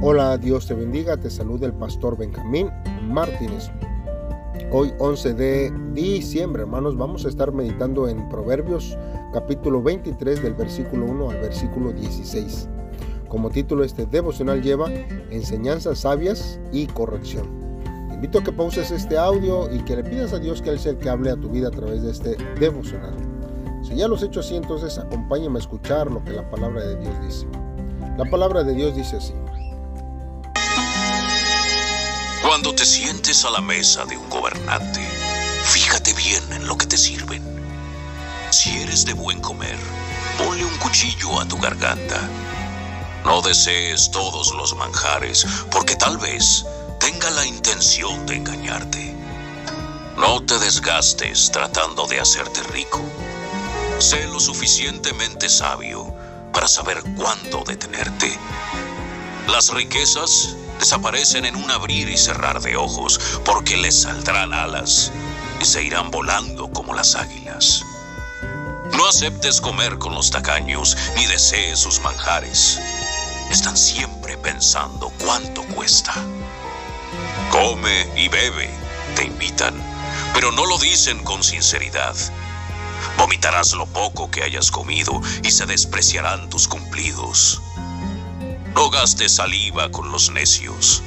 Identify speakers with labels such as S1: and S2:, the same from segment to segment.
S1: Hola, Dios te bendiga, te saluda el pastor Benjamín Martínez. Hoy 11 de diciembre, hermanos, vamos a estar meditando en Proverbios capítulo 23 del versículo 1 al versículo 16. Como título este devocional lleva enseñanzas sabias y corrección. Te invito a que pauses este audio y que le pidas a Dios que Él sea el que hable a tu vida a través de este devocional. Si ya lo has hecho así, entonces acompáñame a escuchar lo que la palabra de Dios dice. La palabra de Dios dice así.
S2: Cuando te sientes a la mesa de un gobernante, fíjate bien en lo que te sirven. Si eres de buen comer, ponle un cuchillo a tu garganta. No desees todos los manjares, porque tal vez tenga la intención de engañarte. No te desgastes tratando de hacerte rico. Sé lo suficientemente sabio para saber cuándo detenerte. Las riquezas desaparecen en un abrir y cerrar de ojos, porque les saldrán alas y se irán volando como las águilas. No aceptes comer con los tacaños ni desees sus manjares. Están siempre pensando cuánto cuesta. Come y bebe, te invitan, pero no lo dicen con sinceridad. Vomitarás lo poco que hayas comido y se despreciarán tus cumplidos. No gastes saliva con los necios,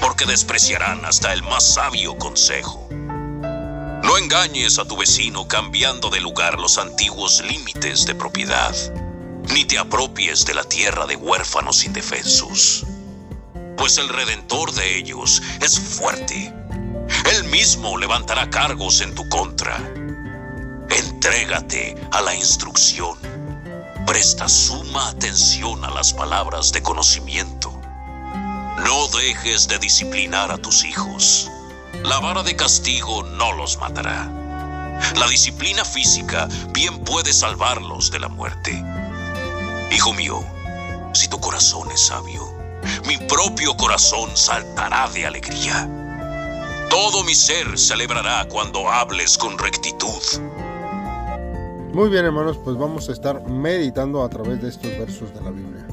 S2: porque despreciarán hasta el más sabio consejo. No engañes a tu vecino cambiando de lugar los antiguos límites de propiedad, ni te apropies de la tierra de huérfanos indefensos, pues el redentor de ellos es fuerte. Él mismo levantará cargos en tu contra. Entrégate a la instrucción Presta suma atención a las palabras de conocimiento. No dejes de disciplinar a tus hijos. La vara de castigo no los matará. La disciplina física bien puede salvarlos de la muerte. Hijo mío, si tu corazón es sabio, mi propio corazón saltará de alegría. Todo mi ser celebrará cuando hables con rectitud.
S1: Muy bien hermanos, pues vamos a estar meditando a través de estos versos de la Biblia.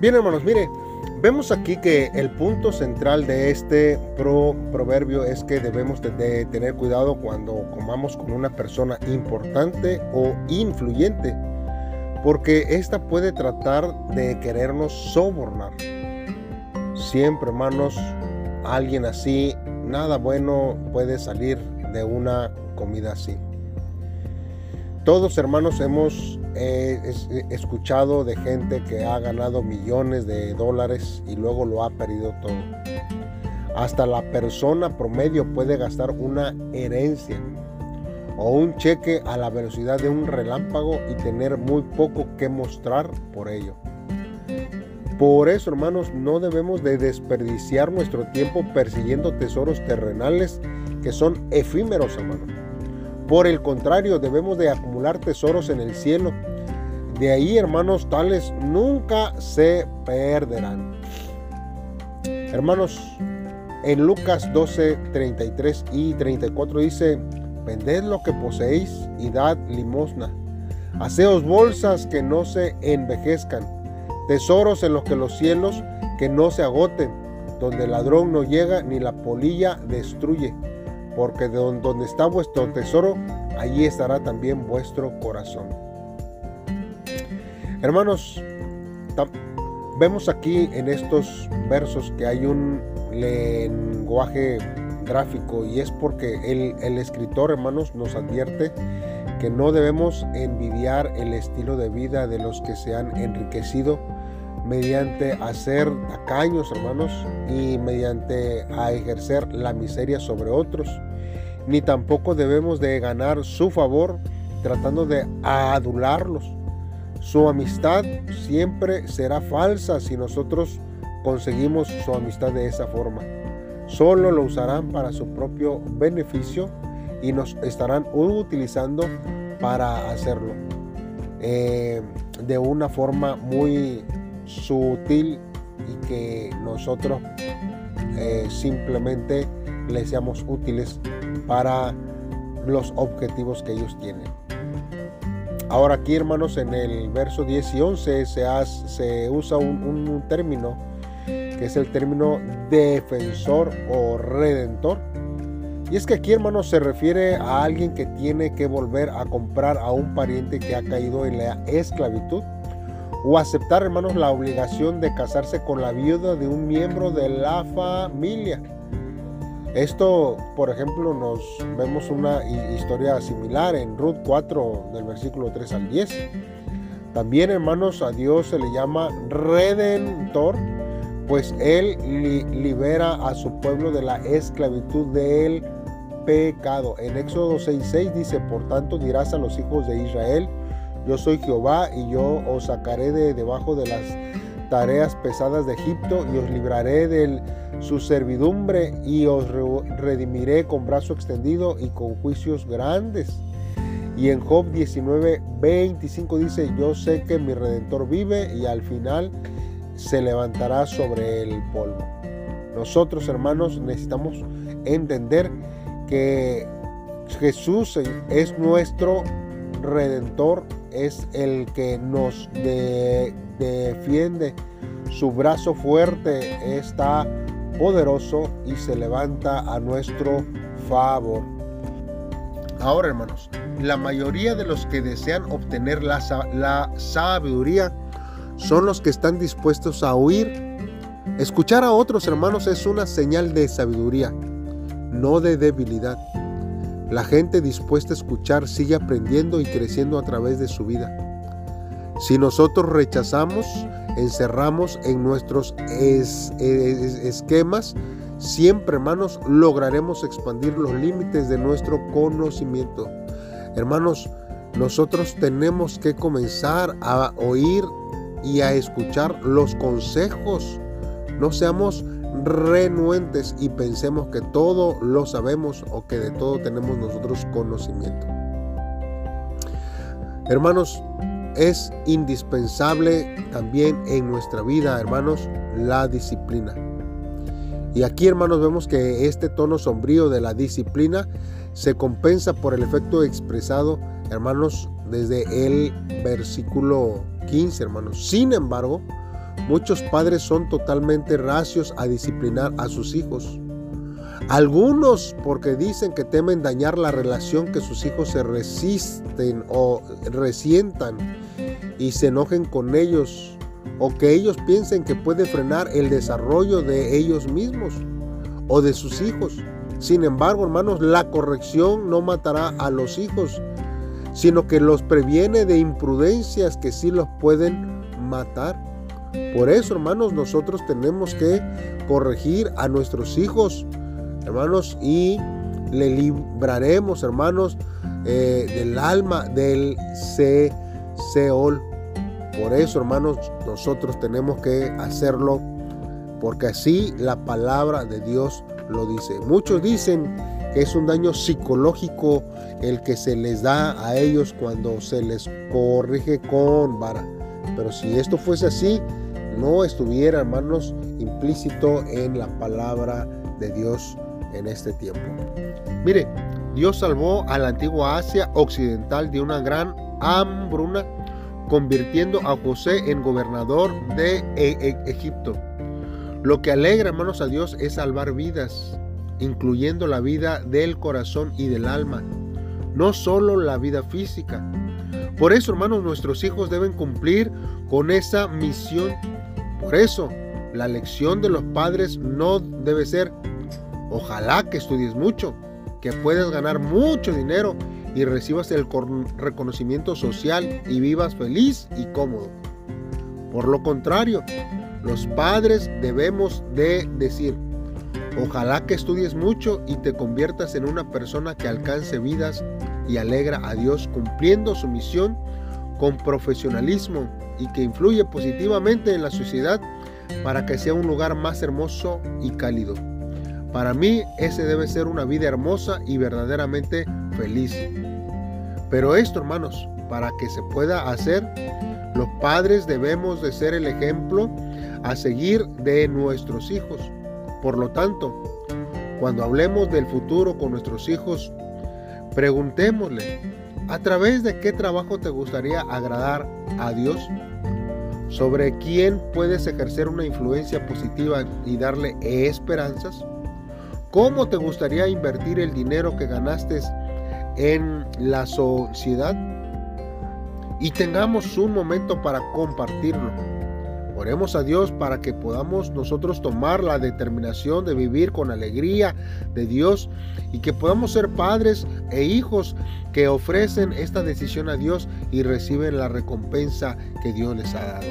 S1: Bien hermanos, mire, vemos aquí que el punto central de este proverbio es que debemos de, tener cuidado cuando comamos con una persona importante o influyente, porque esta puede tratar de querernos sobornar. Siempre hermanos, alguien así, nada bueno puede salir de una comida así. Todos hermanos hemos eh, escuchado de gente que ha ganado millones de dólares y luego lo ha perdido todo. Hasta la persona promedio puede gastar una herencia o un cheque a la velocidad de un relámpago y tener muy poco que mostrar por ello. Por eso, hermanos, no debemos de desperdiciar nuestro tiempo persiguiendo tesoros terrenales que son efímeros, hermanos por el contrario, debemos de acumular tesoros en el cielo. De ahí, hermanos, tales nunca se perderán. Hermanos, en Lucas 12, 33 y 34 dice, vended lo que poseéis y dad limosna. Haceos bolsas que no se envejezcan, tesoros en los que los cielos que no se agoten, donde el ladrón no llega ni la polilla destruye porque de donde está vuestro tesoro, allí estará también vuestro corazón. Hermanos, vemos aquí en estos versos que hay un lenguaje gráfico y es porque el, el escritor, hermanos, nos advierte que no debemos envidiar el estilo de vida de los que se han enriquecido mediante hacer tacaños, hermanos, y mediante a ejercer la miseria sobre otros. Ni tampoco debemos de ganar su favor tratando de adularlos. Su amistad siempre será falsa si nosotros conseguimos su amistad de esa forma. Solo lo usarán para su propio beneficio y nos estarán utilizando para hacerlo. Eh, de una forma muy sutil y que nosotros eh, simplemente les seamos útiles para los objetivos que ellos tienen. Ahora aquí hermanos en el verso 10 y 11 se, se usa un, término que es el término defensor o redentor. Y es que aquí, hermanos, se refiere a alguien que tiene que volver a comprar a un pariente que ha caído en la esclavitud o aceptar, hermanos, la obligación de casarse con la viuda de un miembro de la familia. Esto, por ejemplo, nos vemos una historia similar en Ruth 4 del versículo 3 al 10. También, hermanos, a Dios se le llama redentor, pues Él libera a su pueblo de la esclavitud del pecado. En Éxodo 6:6 dice, por tanto dirás a los hijos de Israel, yo soy Jehová y yo os sacaré de debajo de las tareas pesadas de Egipto y os libraré de su servidumbre y os redimiré con brazo extendido y con juicios grandes. Y en Job 19, 25 dice, yo sé que mi redentor vive y al final se levantará sobre el polvo. Nosotros hermanos necesitamos entender que Jesús es nuestro redentor es el que nos defiende. Su brazo fuerte está poderoso y se levanta a nuestro favor. Ahora, hermanos, la mayoría de los que desean obtener la, sabiduría son los que están dispuestos a oír. Escuchar a otros hermanos es una señal de sabiduría, no de debilidad. La gente dispuesta a escuchar sigue aprendiendo y creciendo a través de su vida. Si nosotros rechazamos, encerramos en nuestros esquemas, siempre, hermanos, lograremos expandir los límites de nuestro conocimiento. Hermanos, nosotros tenemos que comenzar a oír y a escuchar los consejos. No seamos renuentes y pensemos que todo lo sabemos o que de todo tenemos nosotros conocimiento. Hermanos, es indispensable también en nuestra vida, hermanos, la disciplina. Y aquí, hermanos, vemos que este tono sombrío de la disciplina se compensa por el efecto expresado, hermanos, desde el versículo 15, hermanos. Sin embargo, Muchos padres son totalmente racios a disciplinar a sus hijos. Algunos porque dicen que temen dañar la relación que sus hijos se resisten o resientan y se enojen con ellos o que ellos piensen que puede frenar el desarrollo de ellos mismos o de sus hijos. Sin embargo, hermanos, la corrección no matará a los hijos, sino que los previene de imprudencias que sí los pueden matar. Por eso, hermanos, nosotros tenemos que corregir a nuestros hijos, hermanos, y le libraremos, hermanos, eh, del alma del Seol. Por eso, hermanos, nosotros tenemos que hacerlo, porque así la palabra de Dios lo dice. Muchos dicen que es un daño psicológico el que se les da a ellos cuando se les corrige con vara. Pero si esto fuese así, no estuviera, hermanos, implícito en la palabra de Dios en este tiempo. Mire, Dios salvó a la antigua Asia occidental de una gran hambruna, convirtiendo a José en gobernador de e-, e-, Egipto. Lo que alegra, hermanos, a Dios es salvar vidas, incluyendo la vida del corazón y del alma, no solo la vida física. Por eso, hermanos, nuestros hijos deben cumplir con esa misión por eso, la lección de los padres no debe ser, ojalá que estudies mucho, que puedas ganar mucho dinero y recibas el reconocimiento social y vivas feliz y cómodo. Por lo contrario, los padres debemos de decir, ojalá que estudies mucho y te conviertas en una persona que alcance vidas y alegra a Dios cumpliendo su misión con profesionalismo y que influye positivamente en la sociedad para que sea un lugar más hermoso y cálido. Para mí ese debe ser una vida hermosa y verdaderamente feliz. Pero esto, hermanos, para que se pueda hacer, los padres debemos de ser el ejemplo a seguir de nuestros hijos. Por lo tanto, cuando hablemos del futuro con nuestros hijos, preguntémosle, ¿a través de qué trabajo te gustaría agradar a Dios? sobre quién puedes ejercer una influencia positiva y darle esperanzas? ¿Cómo te gustaría invertir el dinero que ganaste en la sociedad? Y tengamos un momento para compartirlo. Oremos a Dios para que podamos nosotros tomar la determinación de vivir con alegría de Dios y que podamos ser padres e hijos que ofrecen esta decisión a Dios y reciben la recompensa que Dios les ha dado.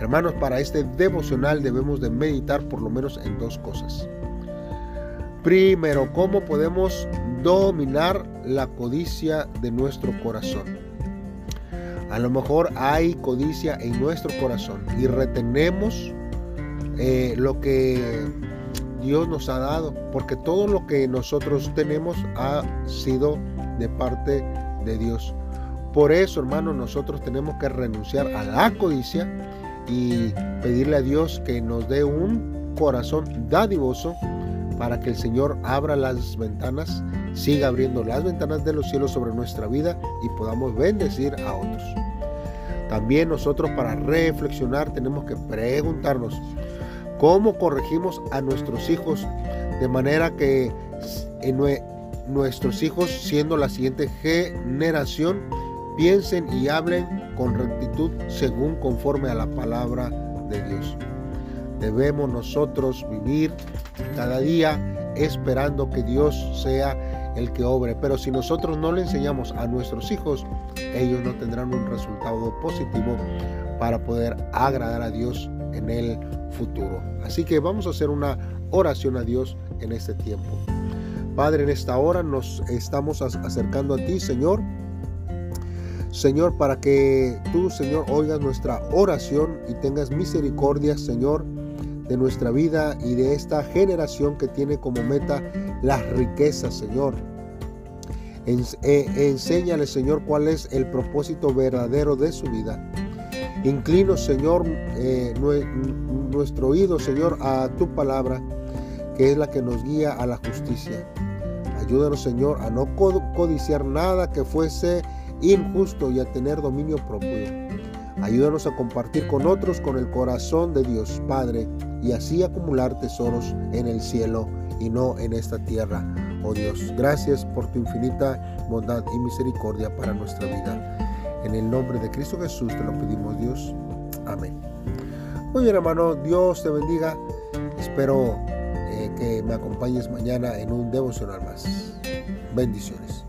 S1: Hermanos, para este devocional debemos de meditar por lo menos en dos cosas. Primero, ¿cómo podemos dominar la codicia de nuestro corazón? A lo mejor hay codicia en nuestro corazón y retenemos eh, lo que Dios nos ha dado, porque todo lo que nosotros tenemos ha sido de parte de Dios. Por eso, hermano, nosotros tenemos que renunciar a la codicia y pedirle a Dios que nos dé un corazón dadivoso para que el Señor abra las ventanas, siga abriendo las ventanas de los cielos sobre nuestra vida y podamos bendecir a otros. También nosotros para reflexionar tenemos que preguntarnos cómo corregimos a nuestros hijos de manera que nuestros hijos, siendo la siguiente generación, piensen y hablen con rectitud según conforme a la palabra de Dios. Debemos nosotros vivir cada día esperando que Dios sea el que obre. Pero si nosotros no le enseñamos a nuestros hijos, ellos no tendrán un resultado positivo para poder agradar a Dios en el futuro. Así que vamos a hacer una oración a Dios en este tiempo. Padre, en esta hora nos estamos acercando a ti, Señor. Señor, para que tú, Señor, oigas nuestra oración y tengas misericordia, Señor, de nuestra vida y de esta generación que tiene como meta las riquezas, Señor. Eh, enséñale, Señor, cuál es el propósito verdadero de su vida. Inclino, Señor, eh, nuestro oído, Señor, a tu palabra, que es la que nos guía a la justicia. Ayúdanos, Señor, a no codiciar nada que fuese injusto y a tener dominio propio. Ayúdanos a compartir con otros con el corazón de Dios Padre y así acumular tesoros en el cielo y no en esta tierra. Oh Dios, gracias por tu infinita bondad y misericordia para nuestra vida. En el nombre de Cristo Jesús te lo pedimos Dios. Amén. Muy bien hermano, Dios te bendiga. Espero eh, que me acompañes mañana en un devocional más. Bendiciones.